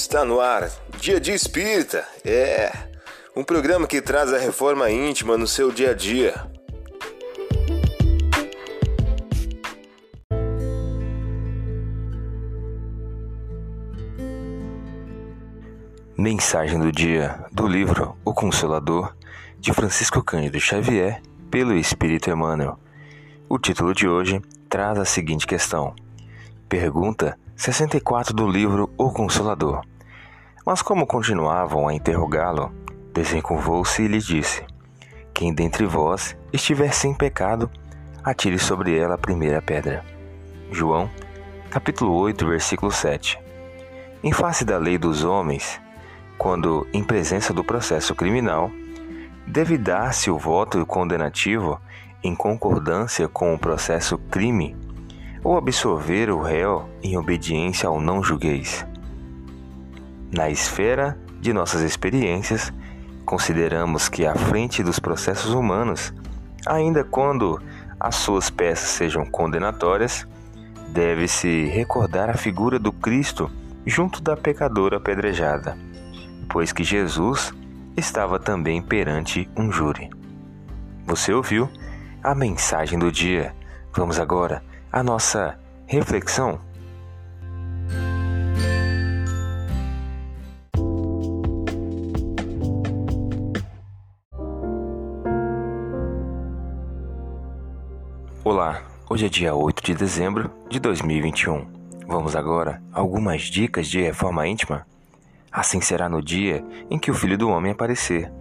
Está no ar, Dia de Espírita. É um programa que traz a reforma íntima no seu dia a dia. Mensagem do dia do livro O Consolador, de Francisco Cândido Xavier, pelo Espírito Emmanuel. O título de hoje traz a seguinte questão: Pergunta 64 do livro O Consolador. Mas como continuavam a interrogá-lo, desencurvou-se e lhe disse: Quem dentre vós estiver sem pecado, atire sobre ela a primeira pedra. João, capítulo 8, versículo 7. Em face da lei dos homens, quando em presença do processo criminal, deve dar-se o voto condenativo em concordância com o processo crime ou absorver o réu em obediência ao não julgueis. Na esfera de nossas experiências, consideramos que à frente dos processos humanos, ainda quando as suas peças sejam condenatórias, deve-se recordar a figura do Cristo junto da pecadora apedrejada, pois que Jesus estava também perante um júri. Você ouviu a mensagem do dia. Vamos agora à nossa reflexão. Olá, hoje é dia 8 de dezembro de 2021. Vamos agora a algumas dicas de reforma íntima? Assim será no dia em que o Filho do Homem aparecer.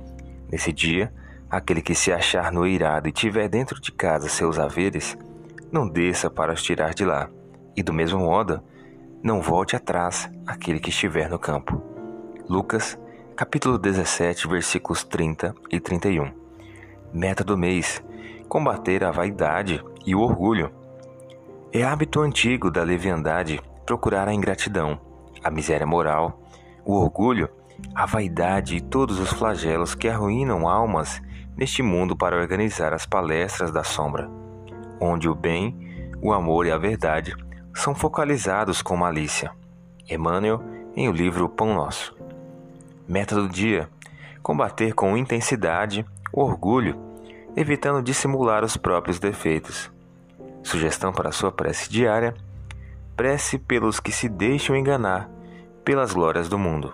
Nesse dia, aquele que se achar no eirado e tiver dentro de casa seus haveres, não desça para os tirar de lá, e do mesmo modo, não volte atrás aquele que estiver no campo. Lucas, capítulo 17, versículos 30 e 31. Meta do mês: combater a vaidade e o orgulho. É hábito antigo da leviandade procurar a ingratidão, a miséria moral, o orgulho, a vaidade e todos os flagelos que arruinam almas neste mundo para organizar as palestras da sombra, onde o bem, o amor e a verdade são focalizados com malícia. Emmanuel, em o livro Pão Nosso. Meta do dia: combater com intensidade o orgulho, evitando dissimular os próprios defeitos. Sugestão para sua prece diária: prece pelos que se deixam enganar pelas glórias do mundo.